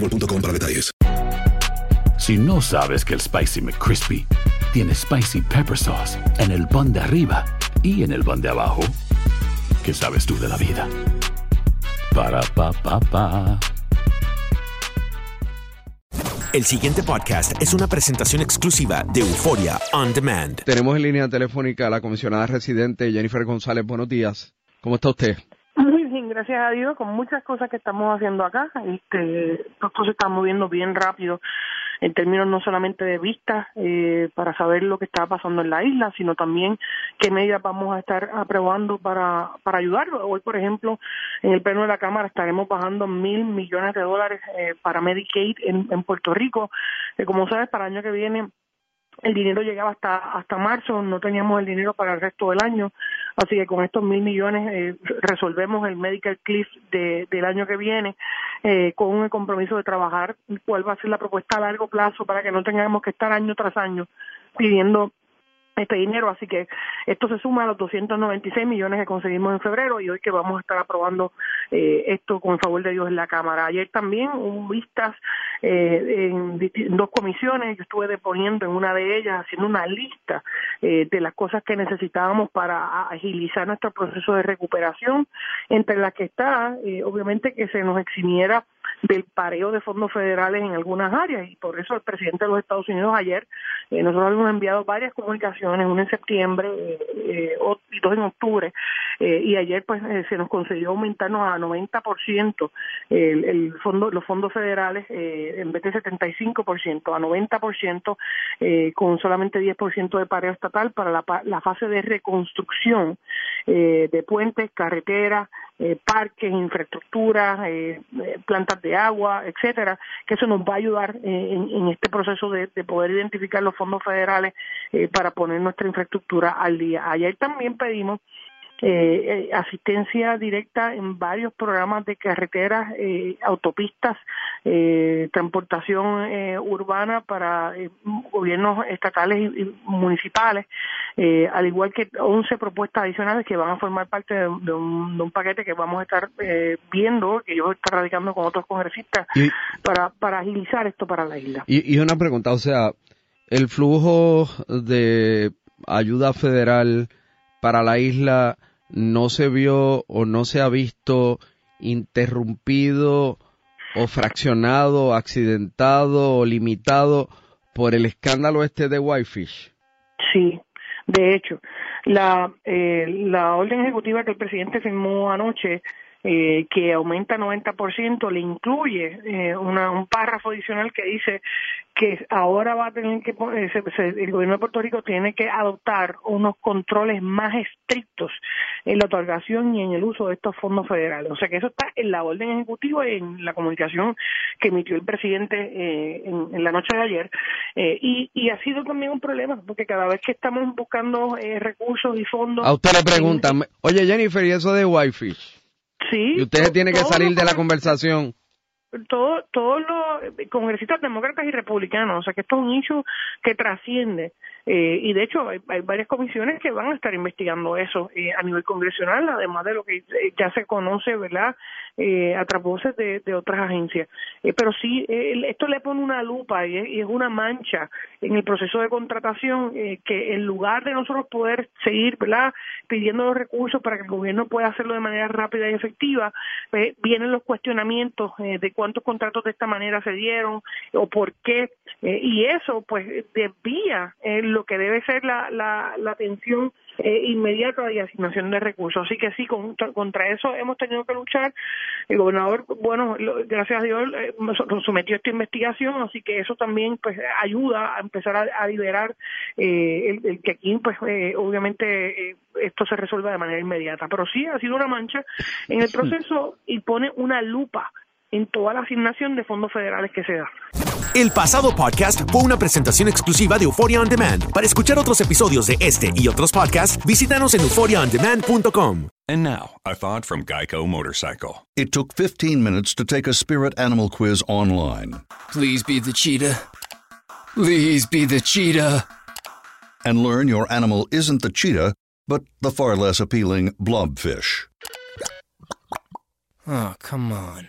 boostmobile.com para detalles. Si no sabes que el Spicy McCrispy tiene Spicy Pepper Sauce en el pan de arriba y en el pan de abajo, ¿qué sabes tú de la vida? Para, pa, pa, pa. El siguiente podcast es una presentación exclusiva de Euforia On Demand. Tenemos en línea telefónica a la comisionada residente Jennifer González. Buenos días. ¿Cómo está usted? Gracias a Dios, con muchas cosas que estamos haciendo acá. Este, esto se está moviendo bien rápido en términos no solamente de vistas eh, para saber lo que está pasando en la isla, sino también qué medidas vamos a estar aprobando para, para ayudarlo. Hoy, por ejemplo, en el pleno de la Cámara estaremos bajando mil millones de dólares eh, para Medicaid en, en Puerto Rico. Eh, como sabes, para el año que viene el dinero llegaba hasta hasta marzo, no teníamos el dinero para el resto del año, así que con estos mil millones eh, resolvemos el medical cliff de, del año que viene eh, con el compromiso de trabajar cuál va a ser la propuesta a largo plazo para que no tengamos que estar año tras año pidiendo este dinero, así que esto se suma a los 296 millones que conseguimos en febrero y hoy que vamos a estar aprobando eh, esto con el favor de Dios en la Cámara. Ayer también hubo vistas eh, en, dos comisiones, yo estuve deponiendo en una de ellas, haciendo una lista eh, de las cosas que necesitábamos para agilizar nuestro proceso de recuperación, entre las que está, eh, obviamente, que se nos eximiera del pareo de fondos federales en algunas áreas y por eso el presidente de los Estados Unidos ayer eh, nosotros hemos enviado varias comunicaciones, una en septiembre eh, y dos en octubre eh, y ayer pues eh, se nos concedió aumentarnos a 90% el, el fondo los fondos federales en vez de 75% a 90% eh, con solamente 10% de pareo estatal para la, la fase de reconstrucción de puentes, carreteras, eh, parques, infraestructuras, eh, eh, plantas de agua, etcétera, que eso nos va a ayudar eh, en, en este proceso de, de poder identificar los fondos federales eh, para poner nuestra infraestructura al día. Ayer también pedimos eh, eh, asistencia directa en varios programas de carreteras, eh, autopistas, eh, transportación eh, urbana para eh, gobiernos estatales y, municipales, al igual que 11 propuestas adicionales que van a formar parte de, de un, de un paquete que vamos a estar eh, viendo, que yo estoy radicando con otros congresistas, Y- para, para agilizar esto para la isla. Y, y una pregunta, o sea, el flujo de ayuda federal para la isla no se vio o no se ha visto interrumpido o fraccionado, accidentado o limitado por el escándalo este de Whitefish. Sí, de hecho, la, eh, la orden ejecutiva que el presidente firmó anoche, eh, que aumenta 90%, le incluye eh, una, un párrafo adicional que dice que ahora va a tener que, eh, se- se- el gobierno de Puerto Rico tiene que adoptar unos controles más estrictos en la otorgación y en el uso de estos fondos federales. O sea que eso está en la orden ejecutiva y en la comunicación que emitió el presidente eh, en, en la noche de ayer. Eh, y, y ha sido también un problema, porque cada vez que estamos buscando eh, recursos y fondos... A usted le preguntan, oye Jennifer, ¿y eso de Whitefish? Sí. Y usted tiene que todo salir de la conversación. todo, todos los congresistas demócratas y republicanos, o sea que esto es un hecho que trasciende eh, y de hecho hay, varias comisiones que van a estar investigando eso eh, a nivel congresional, además de lo que ya se conoce, ¿verdad? Eh, a través de, otras agencias. Eh, pero sí, esto le pone una lupa y es, una mancha en el proceso de contratación que en lugar de nosotros poder seguir, ¿verdad? Pidiendo los recursos para que el gobierno pueda hacerlo de manera rápida y efectiva, vienen los cuestionamientos de cuántos contratos de esta manera se dieron o por qué. Eh, y eso, pues, desvía eh, lo que debe ser la, la, la atención eh, inmediata y asignación de recursos. Así que sí, contra, eso hemos tenido que luchar. El gobernador, bueno, gracias a Dios, eh, sometió esta investigación, así que eso también pues ayuda a empezar a, liberar el, el, que aquí, pues, obviamente esto se resuelva de manera inmediata. Pero sí ha sido una mancha en el proceso y pone una lupa en toda la asignación de fondos federales que se da. El pasado podcast fue una presentación exclusiva de Euphoria On Demand. Para escuchar otros episodios de este y otros podcasts, visítanos en euphoriaondemand.com. And now, a thought from Geico Motorcycle. It took 15 minutes to take a spirit animal quiz online. Please be the cheetah. Please be the cheetah. And learn your animal isn't the cheetah, but the far less appealing blobfish. Oh, come on.